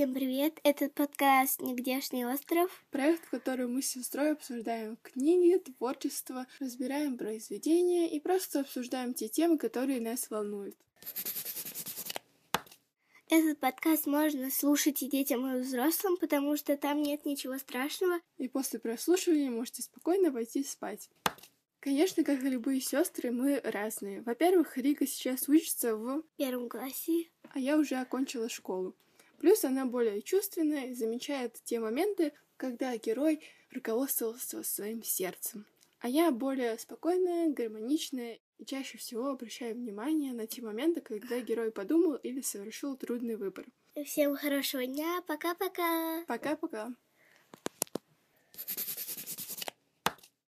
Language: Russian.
Всем привет! Это подкаст «Нигдешний остров». Проект, в котором мы с сестрой обсуждаем книги, творчество, разбираем произведения и просто обсуждаем те темы, которые нас волнуют. Этот подкаст можно слушать и детям, и взрослым, потому что там нет ничего страшного. И после прослушивания можете спокойно пойти спать. Конечно, как и любые сестры, мы разные. Во-первых, Рика сейчас учится в первом классе, а я уже окончила школу. Плюс она более чувственная и замечает те моменты, когда герой руководствовался своим сердцем. А я более спокойная, гармоничная и чаще всего обращаю внимание на те моменты, когда герой подумал или совершил трудный выбор. Всем хорошего дня, пока-пока! Пока-пока!